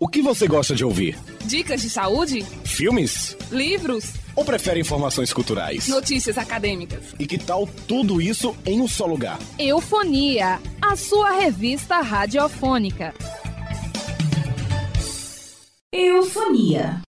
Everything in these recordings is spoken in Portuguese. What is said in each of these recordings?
O que você gosta de ouvir? Dicas de saúde? Filmes? Livros? Ou prefere informações culturais? Notícias acadêmicas? E que tal tudo isso em um só lugar? Eufonia, a sua revista radiofônica. Eufonia.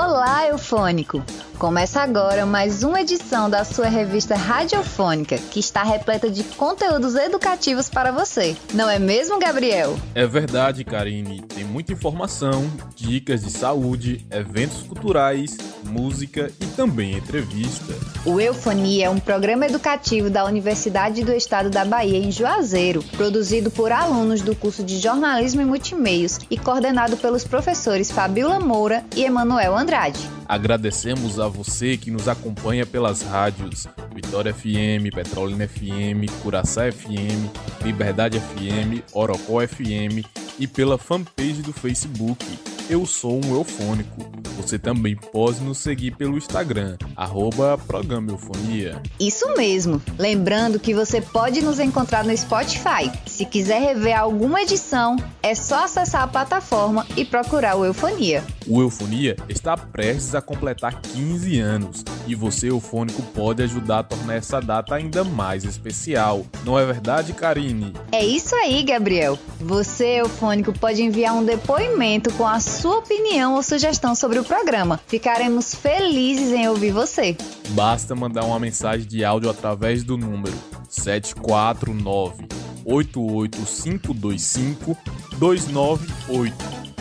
Olá, Eufônico! Começa agora mais uma edição da sua revista radiofônica, que está repleta de conteúdos educativos para você. Não é mesmo, Gabriel? É verdade, Karine. Tem muita informação, dicas de saúde, eventos culturais, música e também entrevista. O Eufonia é um programa educativo da Universidade do Estado da Bahia, em Juazeiro, produzido por alunos do curso de Jornalismo e Multimeios e coordenado pelos professores Fabiola Moura e Emanuel Andrade. Agradecemos a você que nos acompanha pelas rádios Vitória FM, Petrolina FM, Curaçá FM, Liberdade FM, Orocó FM e pela fanpage do Facebook Eu Sou um Eufônico. Você também pode nos seguir pelo Instagram, arroba Programa Eufonia. Isso mesmo! Lembrando que você pode nos encontrar no Spotify. Se quiser rever alguma edição, é só acessar a plataforma e procurar o Eufonia. O Eufonia está prestes a completar 15 anos e você, eufônico, pode ajudar a tornar essa data ainda mais especial. Não é verdade, Karine? É isso aí, Gabriel. Você, eufônico, pode enviar um depoimento com a sua opinião ou sugestão sobre o programa. Ficaremos felizes em ouvir você. Basta mandar uma mensagem de áudio através do número 749 88525 298.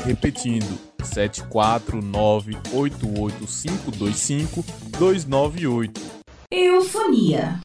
Repetindo, 749 88525 298. Eufonia.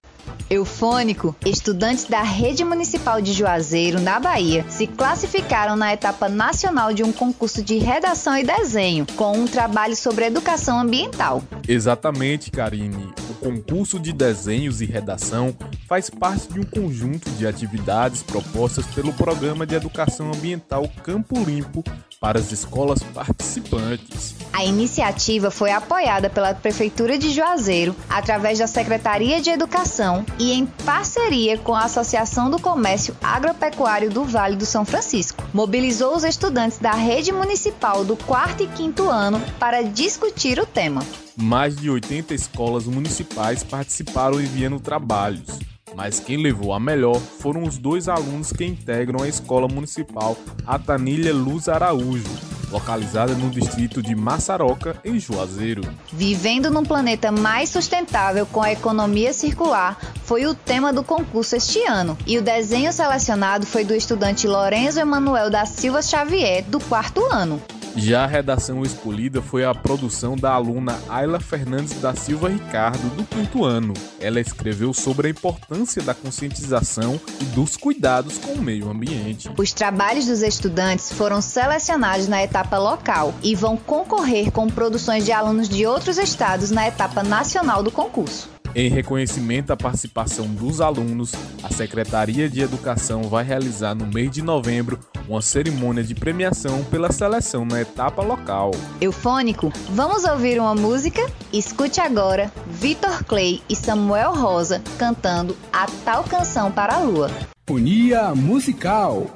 Eufônico, estudantes da Rede Municipal de Juazeiro, na Bahia, se classificaram na etapa nacional de um concurso de redação e desenho, com um trabalho sobre educação ambiental. Exatamente, Karine. O concurso de desenhos e redação faz parte de um conjunto de atividades propostas pelo Programa de Educação Ambiental Campo Limpo para as escolas participantes. A iniciativa foi apoiada pela Prefeitura de Juazeiro, através da Secretaria de Educação e em parceria com a Associação do Comércio Agropecuário do Vale do São Francisco. Mobilizou os estudantes da rede municipal do quarto e quinto ano para discutir o tema. Mais de 80 escolas municipais participaram enviando trabalhos mas quem levou a melhor foram os dois alunos que integram a Escola Municipal Atanilha Luz Araújo, localizada no distrito de Massaroca, em Juazeiro. Vivendo num planeta mais sustentável com a economia circular foi o tema do concurso este ano, e o desenho selecionado foi do estudante Lorenzo Emanuel da Silva Xavier, do quarto ano. Já a redação escolhida foi a produção da aluna Ayla Fernandes da Silva Ricardo, do quinto ano. Ela escreveu sobre a importância da conscientização e dos cuidados com o meio ambiente. Os trabalhos dos estudantes foram selecionados na etapa local e vão concorrer com produções de alunos de outros estados na etapa nacional do concurso. Em reconhecimento à participação dos alunos, a Secretaria de Educação vai realizar no mês de novembro uma cerimônia de premiação pela seleção na etapa local. Eufônico, vamos ouvir uma música? Escute agora Vitor Clay e Samuel Rosa cantando a tal canção para a lua. Unia musical.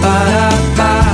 Para,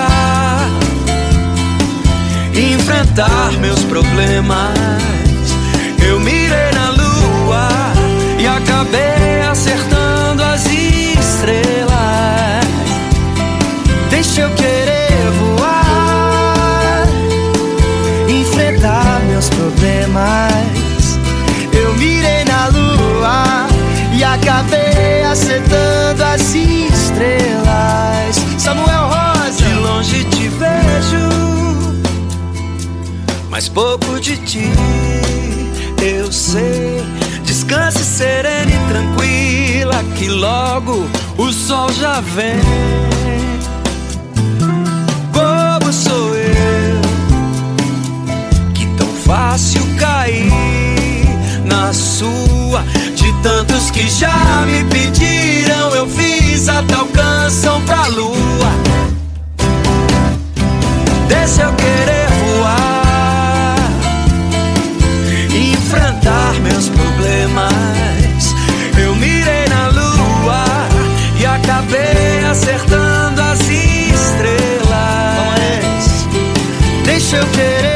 enfrentar meus problemas. Eu mirei na lua e acabei acertando as estrelas. Deixa eu querer voar, enfrentar meus problemas. Eu mirei na lua e acabei acertando as estrelas. Eu sei. Descanse serena e tranquila, que logo o sol já vem. Bobo sou eu, que tão fácil cair na sua. De tantos que já me pediram, eu fiz até o canção pra lua. Deixa Deixa eu querer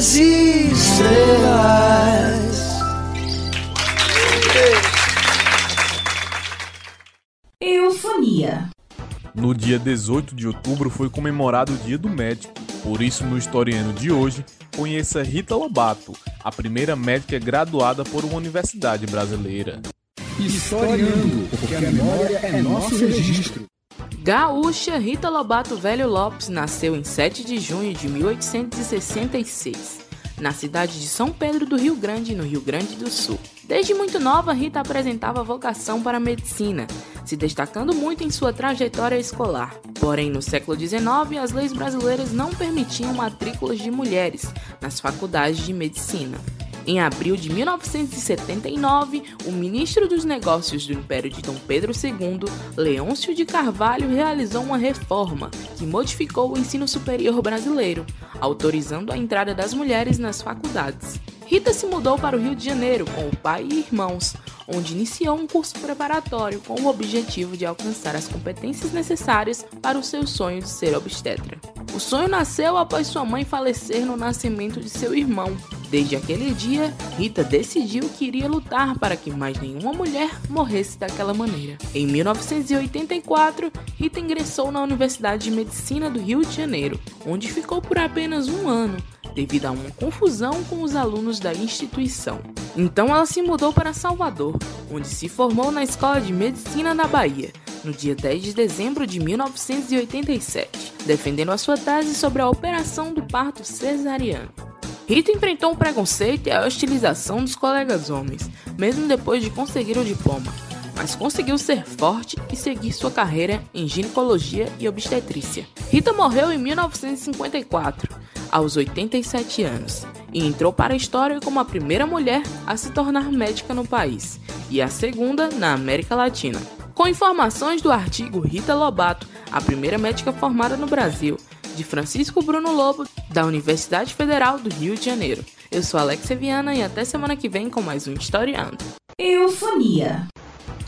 as estrelas. Eufonia. No dia 18 de outubro foi comemorado o Dia do Médico. Por isso, no historiano de hoje, conheça Rita Lobato, a primeira médica graduada por uma universidade brasileira. Historiando, porque a memória é nosso registro. Gaúcha Rita Lobato Velho Lopes nasceu em 7 de junho de 1866, na cidade de São Pedro do Rio Grande, no Rio Grande do Sul. Desde muito nova, Rita apresentava vocação para a medicina, se destacando muito em sua trajetória escolar. Porém, no século XIX, as leis brasileiras não permitiam matrículas de mulheres nas faculdades de medicina. Em abril de 1979, o ministro dos Negócios do Império de Dom Pedro II, Leôncio de Carvalho, realizou uma reforma que modificou o ensino superior brasileiro, autorizando a entrada das mulheres nas faculdades. Rita se mudou para o Rio de Janeiro com o pai e irmãos, onde iniciou um curso preparatório com o objetivo de alcançar as competências necessárias para o seu sonho de ser obstetra. O sonho nasceu após sua mãe falecer no nascimento de seu irmão. Desde aquele dia, Rita decidiu que iria lutar para que mais nenhuma mulher morresse daquela maneira. Em 1984, Rita ingressou na Universidade de Medicina do Rio de Janeiro, onde ficou por apenas um ano, devido a uma confusão com os alunos da instituição. Então ela se mudou para Salvador, onde se formou na Escola de Medicina da Bahia, no dia 10 de dezembro de 1987, defendendo a sua tese sobre a operação do parto cesariano. Rita enfrentou o preconceito e a hostilização dos colegas homens, mesmo depois de conseguir o diploma, mas conseguiu ser forte e seguir sua carreira em ginecologia e obstetrícia. Rita morreu em 1954, aos 87 anos, e entrou para a história como a primeira mulher a se tornar médica no país e a segunda na América Latina. Com informações do artigo Rita Lobato, a primeira médica formada no Brasil, de Francisco Bruno Lobo, da Universidade Federal do Rio de Janeiro. Eu sou Alexia Viana e até semana que vem com mais um Historiando. Eufonia.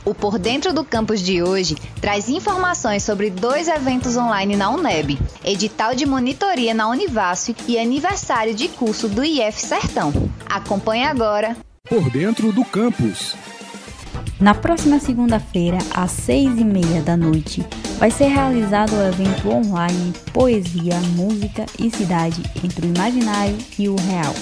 O Por Dentro do Campus de hoje traz informações sobre dois eventos online na UNEB, edital de monitoria na Univácio e aniversário de curso do IF Sertão. Acompanhe agora. Por Dentro do Campus. Na próxima segunda-feira, às seis e meia da noite, vai ser realizado o evento online Poesia, Música e Cidade entre o Imaginário e o Real.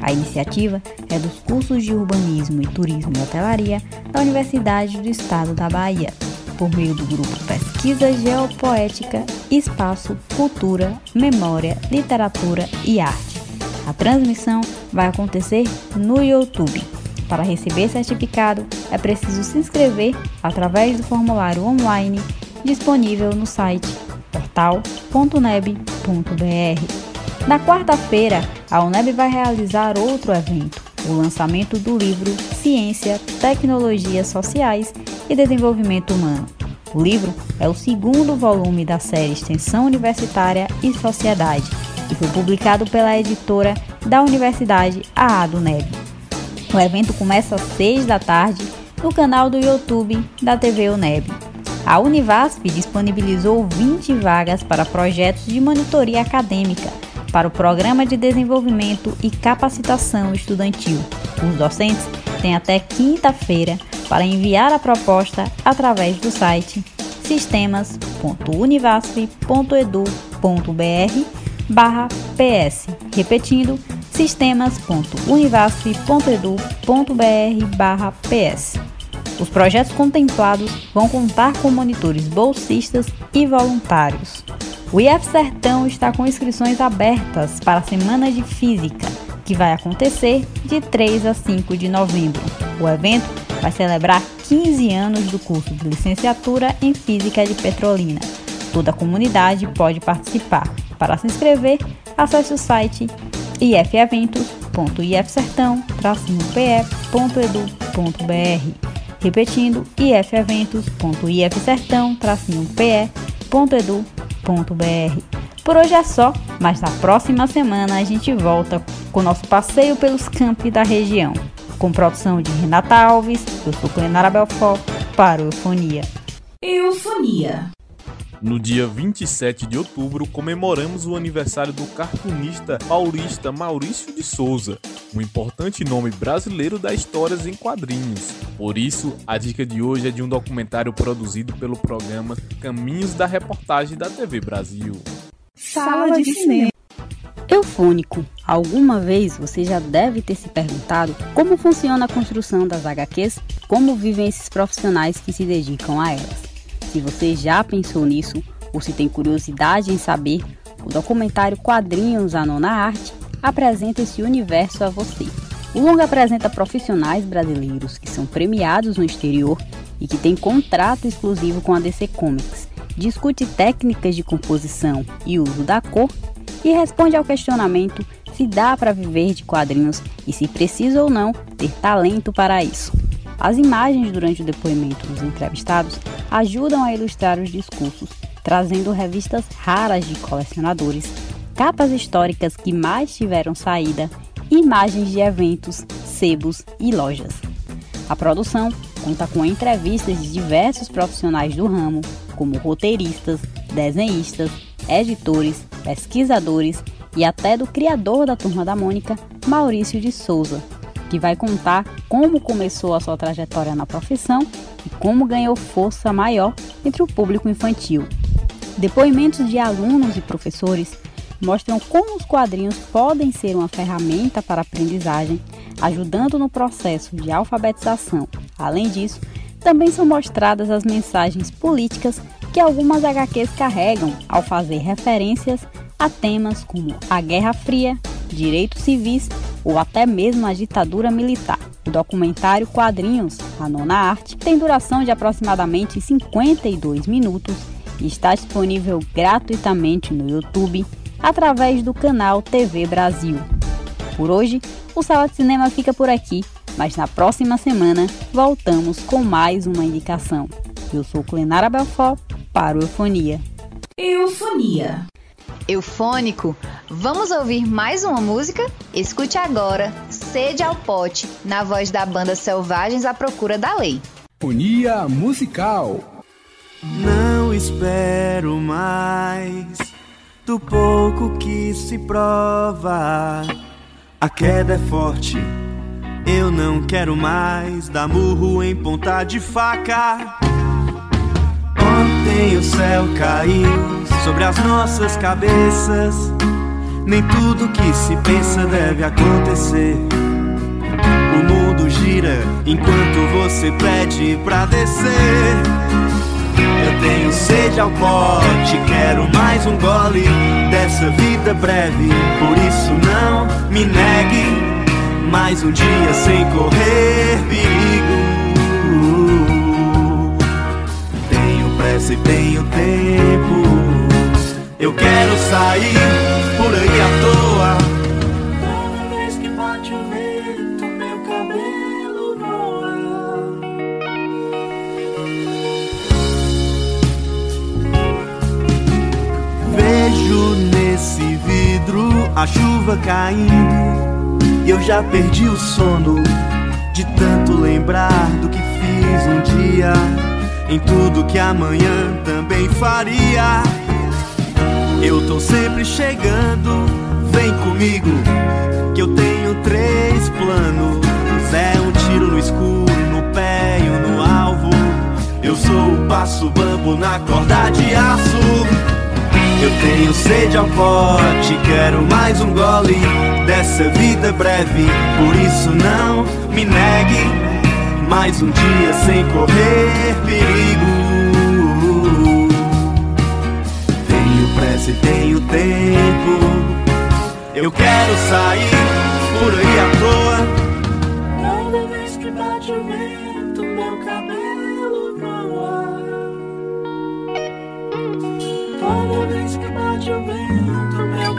A iniciativa é dos cursos de Urbanismo e Turismo e Hotelaria da Universidade do Estado da Bahia, por meio do grupo Pesquisa Geopoética, Espaço, Cultura, Memória, Literatura e Arte. A transmissão vai acontecer no YouTube. Para receber certificado, é preciso se inscrever através do formulário online disponível no site portal.neb.br. Na quarta-feira, a UNEB vai realizar outro evento, o lançamento do livro Ciência, Tecnologias Sociais e Desenvolvimento Humano. O livro é o segundo volume da série Extensão Universitária e Sociedade e foi publicado pela editora da Universidade AA do NEB. O evento começa às 6 da tarde no canal do YouTube da TV UNEB. A Univasp disponibilizou 20 vagas para projetos de monitoria acadêmica para o Programa de Desenvolvimento e Capacitação Estudantil. Os docentes têm até quinta-feira para enviar a proposta através do site sistemas.univasf.edu.br barra PS. Repetindo, sistemas.univasf.edu.br barra PS. Os projetos contemplados vão contar com monitores bolsistas e voluntários. O IF Sertão está com inscrições abertas para a Semana de Física, que vai acontecer de 3 a 5 de novembro. O evento vai celebrar 15 anos do curso de licenciatura em Física de Petrolina. Toda a comunidade pode participar. Para se inscrever, acesse o site ifeventos.ifsertão-pe.edu.br. Repetindo, ifeventos.ifsertão-pe.edu.br. Por hoje é só, mas na próxima semana a gente volta com nosso passeio pelos campos da região. Com produção de Renata Alves, eu sou Clenara Belfort, para o Eufonia. Eufonia. No dia 27 de outubro, comemoramos o aniversário do cartunista paulista Maurício de Souza, um importante nome brasileiro das histórias em quadrinhos. Por isso, a dica de hoje é de um documentário produzido pelo programa Caminhos da Reportagem da TV Brasil. Sala de cinema. Eufônico. Alguma vez você já deve ter se perguntado como funciona a construção das HQs, como vivem esses profissionais que se dedicam a elas. Se você já pensou nisso ou se tem curiosidade em saber, o documentário Quadrinhos a Nona Arte apresenta esse universo a você. O longa apresenta profissionais brasileiros que são premiados no exterior e que têm contrato exclusivo com a DC Comics, discute técnicas de composição e uso da cor e responde ao questionamento se dá para viver de quadrinhos e se precisa ou não ter talento para isso. As imagens durante o depoimento dos entrevistados ajudam a ilustrar os discursos, trazendo revistas raras de colecionadores, capas históricas que mais tiveram saída, imagens de eventos, sebos e lojas. A produção conta com entrevistas de diversos profissionais do ramo, como roteiristas, desenhistas, editores, pesquisadores e até do criador da Turma da Mônica, Maurício de Souza, que vai contar como começou a sua trajetória na profissão e como ganhou força maior entre o público infantil. Depoimentos de alunos e professores mostram como os quadrinhos podem ser uma ferramenta para aprendizagem, ajudando no processo de alfabetização. Além disso, também são mostradas as mensagens políticas que algumas HQs carregam ao fazer referências a temas como a Guerra Fria, direitos civis ou até mesmo a ditadura militar. O documentário Quadrinhos, a Nona Arte, tem duração de aproximadamente 52 minutos e está disponível gratuitamente no YouTube através do canal TV Brasil. Por hoje, o Sala de Cinema fica por aqui, mas na próxima semana voltamos com mais uma indicação. Eu sou Clenara Belfort para o Eufonia. Eufonia. Eufônico, vamos ouvir mais uma música? Escute agora Sede ao Pote, na voz da banda Selvagens à Procura da Lei. Eufonia musical. Não espero mais do pouco que se prova. A queda é forte, eu não quero mais dar murro em ponta de faca. Ontem o céu caiu sobre as nossas cabeças. Nem tudo que se pensa deve acontecer. O mundo gira enquanto você pede pra descer. Tenho sede ao pote, quero mais um gole dessa vida breve. Por isso não me negue mais um dia sem correr perigo. pressa e tenho tempo. Eu quero sair por aí à toa. Vejo nesse vidro a chuva caindo. E eu já perdi o sono de tanto lembrar do que fiz um dia. Em tudo que amanhã também faria. Eu tô sempre chegando, vem comigo, que eu tenho três planos. É um tiro no escuro, no pé e no alvo. Eu sou o passo bambu na corda de aço. Eu tenho sede ao pote, quero mais um gole dessa vida breve. Por isso não me negue mais um dia sem correr perigo. se tenho tempo. Eu quero sair por aí à toa. Toda vez que bate o vento, meu cabelo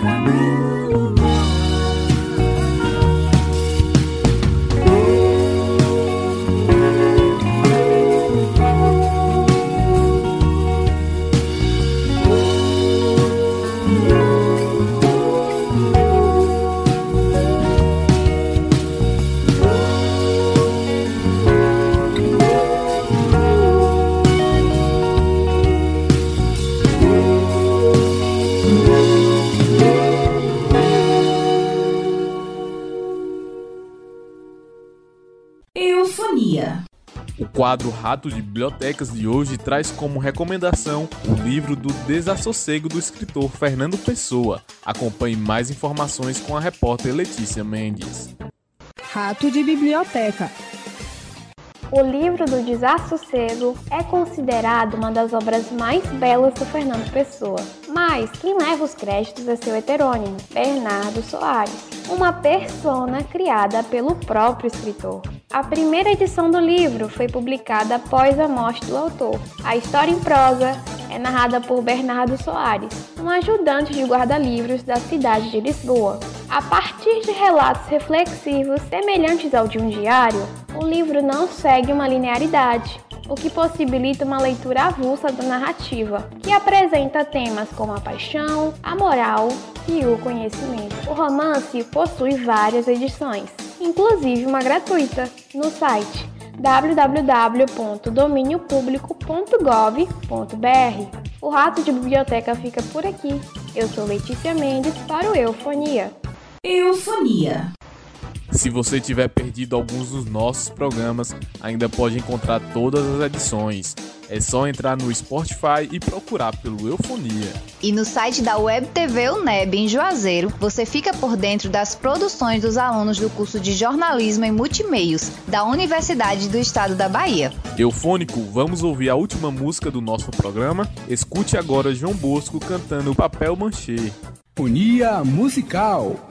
vento, quadro Rato de Bibliotecas de hoje traz como recomendação o livro do Desassossego do escritor Fernando Pessoa. Acompanhe mais informações com a repórter Letícia Mendes. Rato de Biblioteca o livro do Desassossego é considerado uma das obras mais belas do Fernando Pessoa, mas quem leva os créditos é seu heterônimo, Bernardo Soares, uma persona criada pelo próprio escritor. A primeira edição do livro foi publicada após a morte do autor. A história em prosa é narrada por Bernardo Soares, um ajudante de guarda-livros da cidade de Lisboa. A partir de relatos reflexivos semelhantes ao de um diário, o livro não segue uma linearidade, o que possibilita uma leitura avulsa da narrativa, que apresenta temas como a paixão, a moral e o conhecimento. O romance possui várias edições, inclusive uma gratuita, no site www.dominiopublico.gov.br. O Rato de Biblioteca fica por aqui. Eu sou Letícia Mendes para o Eufonia. Eufonia. Se você tiver perdido alguns dos nossos programas, ainda pode encontrar todas as edições. É só entrar no Spotify e procurar pelo Eufonia. E no site da Web TV UNEB em Juazeiro, você fica por dentro das produções dos alunos do curso de Jornalismo em Multimeios da Universidade do Estado da Bahia. Eufônico, vamos ouvir a última música do nosso programa? Escute agora João Bosco cantando Papel Manchê. Unia Musical.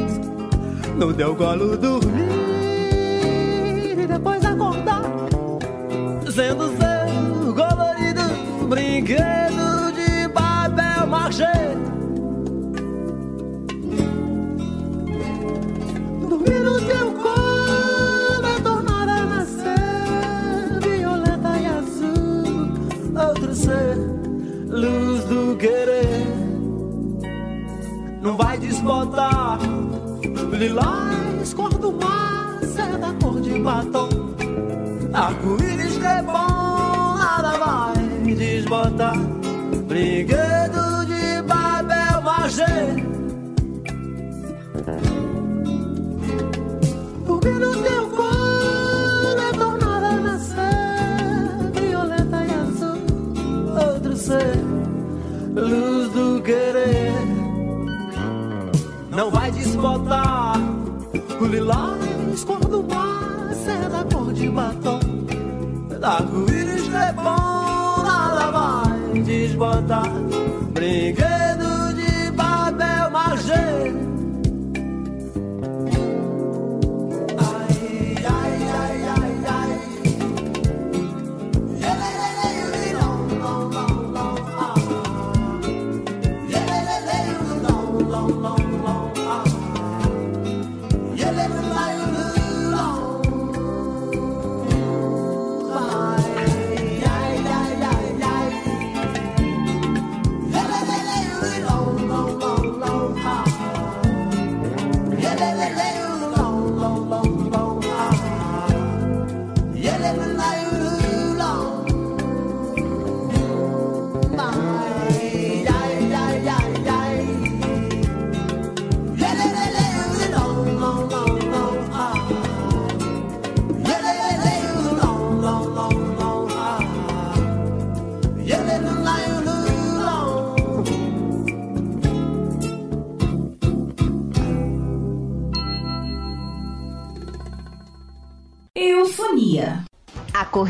no teu colo dormir e depois acordar, sendo seu colorido brinquedo de papel machê. Dormir no teu colo. outro ser, luz do querer não vai desbotar. Lilás, cor do mar, seda cor de batom. Arco-íris é bom, nada vai desbotar. Brinquedo de Babel Magê. Dormir no teu colo é tornada a nascer. Violeta e azul, outro ser. Luz do querer. Não vai desbotar. O lilás, cor do mar, seda cor de batom. Arco-íris que é bom, vai desbotar. Brinquedo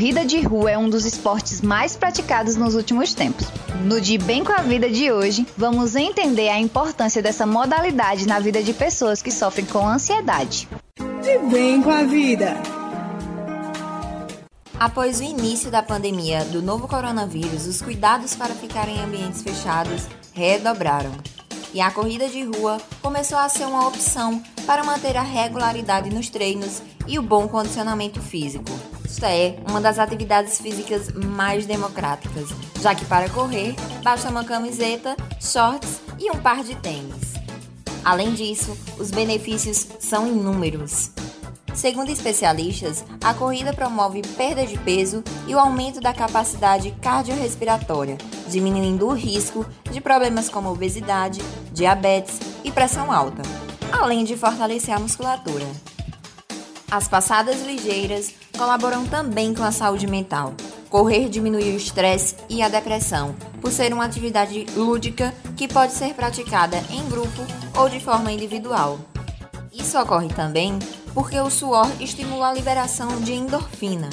corrida de rua é um dos esportes mais praticados nos últimos tempos. No De Bem com a Vida de hoje, vamos entender a importância dessa modalidade na vida de pessoas que sofrem com ansiedade. De Bem com a Vida. Após o início da pandemia do novo coronavírus, os cuidados para ficar em ambientes fechados redobraram. E a corrida de rua começou a ser uma opção para manter a regularidade nos treinos e o bom condicionamento físico. Isto é, uma das atividades físicas mais democráticas, já que para correr basta uma camiseta, shorts e um par de tênis. Além disso, os benefícios são inúmeros. Segundo especialistas, a corrida promove perda de peso e o aumento da capacidade cardiorrespiratória, diminuindo o risco de problemas como obesidade, diabetes e pressão alta, além de fortalecer a musculatura. As passadas ligeiras colaboram também com a saúde mental. Correr diminui o estresse e a depressão, por ser uma atividade lúdica que pode ser praticada em grupo ou de forma individual. Isso ocorre também porque o suor estimula a liberação de endorfina.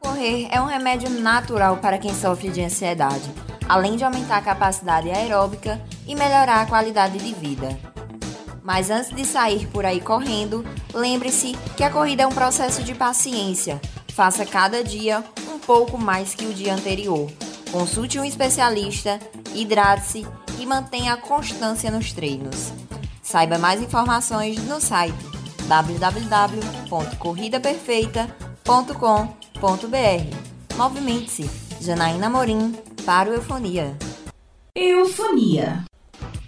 Correr é um remédio natural para quem sofre de ansiedade, além de aumentar a capacidade aeróbica e melhorar a qualidade de vida. Mas antes de sair por aí correndo, lembre-se que a corrida é um processo de paciência. Faça cada dia um pouco mais que o dia anterior. Consulte um especialista, hidrate-se e mantenha a constância nos treinos. Saiba mais informações no site www.corridaperfeita.com.br. Movimente-se. Janaína Morim para o Eufonia. Eufonia.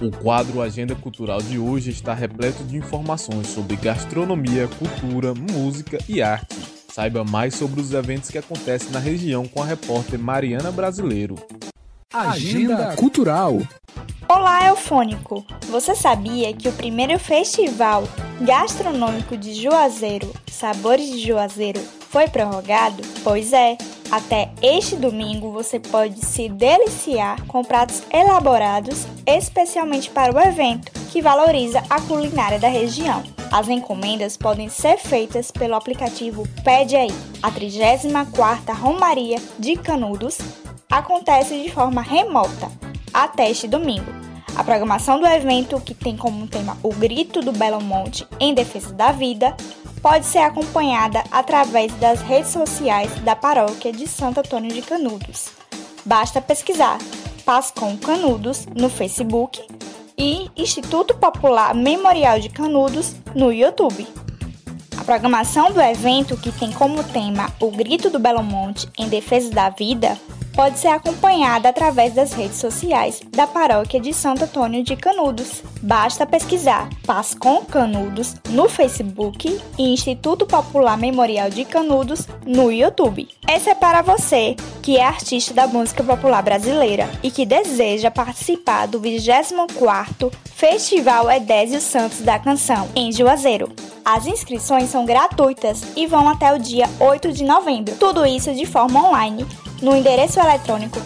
O quadro Agenda Cultural de hoje está repleto de informações sobre gastronomia, cultura, música e arte. Saiba mais sobre os eventos que acontecem na região com a repórter Mariana Brasileiro. Agenda Cultural. Olá, Eufônico! Você sabia que o primeiro festival gastronômico de Juazeiro, Sabores de Juazeiro, foi prorrogado? Pois é, até este domingo você pode se deliciar com pratos elaborados especialmente para o evento, que valoriza a culinária da região. As encomendas podem ser feitas pelo aplicativo Pede Aí. A 34ª Romaria de Canudos acontece de forma remota até este domingo. A programação do evento, que tem como tema o Grito do Belo Monte em defesa da vida, pode ser acompanhada através das redes sociais da paróquia de Santo Antônio de Canudos. Basta pesquisar Pascom Canudos no Facebook e Instituto Popular Memorial de Canudos no YouTube. A programação do evento, que tem como tema o Grito do Belo Monte em defesa da vida, pode ser acompanhada através das redes sociais da paróquia de Santo Antônio de Canudos. Basta pesquisar Pascom Canudos no Facebook e Instituto Popular Memorial de Canudos no YouTube. Essa é para você que é artista da música popular brasileira e que deseja participar do 24º Festival Edésio Santos da Canção em Juazeiro. As inscrições são gratuitas e vão até o dia 8 de novembro. Tudo isso de forma online no endereço eletrônico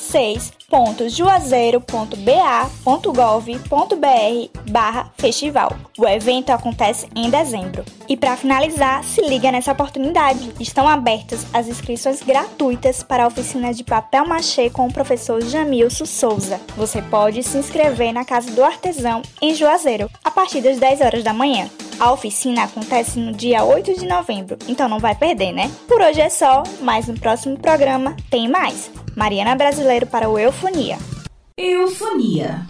www.6.juazeiro.ba.gov.br barra festival. O evento acontece em dezembro. E para finalizar, se liga nessa oportunidade. Estão abertas as inscrições gratuitas para a oficina de papel machê com o professor Jamilson Souza. Você pode se inscrever na Casa do Artesão, em Juazeiro, a partir das 10 horas da manhã. A oficina acontece no dia 8 de novembro, então não vai perder, né? Por hoje é só, mas no próximo programa tem mais. Mariana Brasileiro para o Eufonia. Eufonia.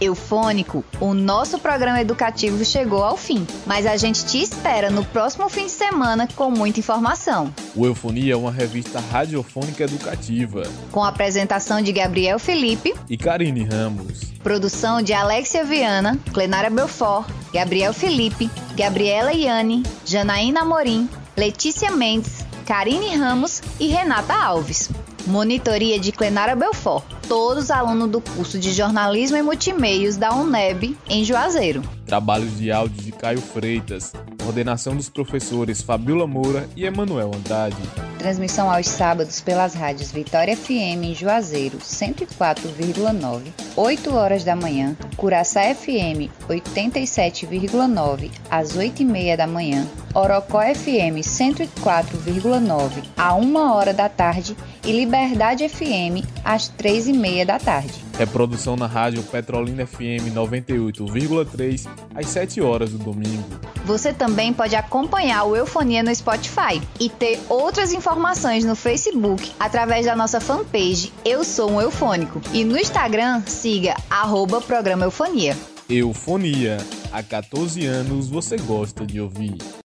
Eufônico, o nosso programa educativo chegou ao fim, mas a gente te espera no próximo fim de semana com muita informação. O Eufonia é uma revista radiofônica educativa. Com a apresentação de Gabriel Felipe e Karine Ramos. Produção de Alexia Viana, Clenara Belfort, Gabriel Felipe, Gabriela Iane, Janaína Amorim, Letícia Mendes, Karine Ramos e Renata Alves. Monitoria de Clenara Belfort, todos alunos do curso de Jornalismo e Multimeios da UNEB, em Juazeiro. Trabalhos de áudio de Caio Freitas, coordenação dos professores Fabiola Moura e Emanuel Andrade. Transmissão aos sábados pelas rádios Vitória FM em Juazeiro, 104,9, 8 horas da manhã, Curaçá FM, 87,9, às 8 e meia da manhã, Orocó FM 104,9 a 1 hora da tarde e Liberdade FM às 3 e meia da tarde. Reprodução na rádio Petrolina FM 98,3 às 7 horas do domingo. Você também pode acompanhar o Eufonia no Spotify e ter outras informações no Facebook através da nossa fanpage Eu Sou um Eufônico e no Instagram siga arroba programa Eufonia. Eufonia. Há 14 anos você gosta de ouvir.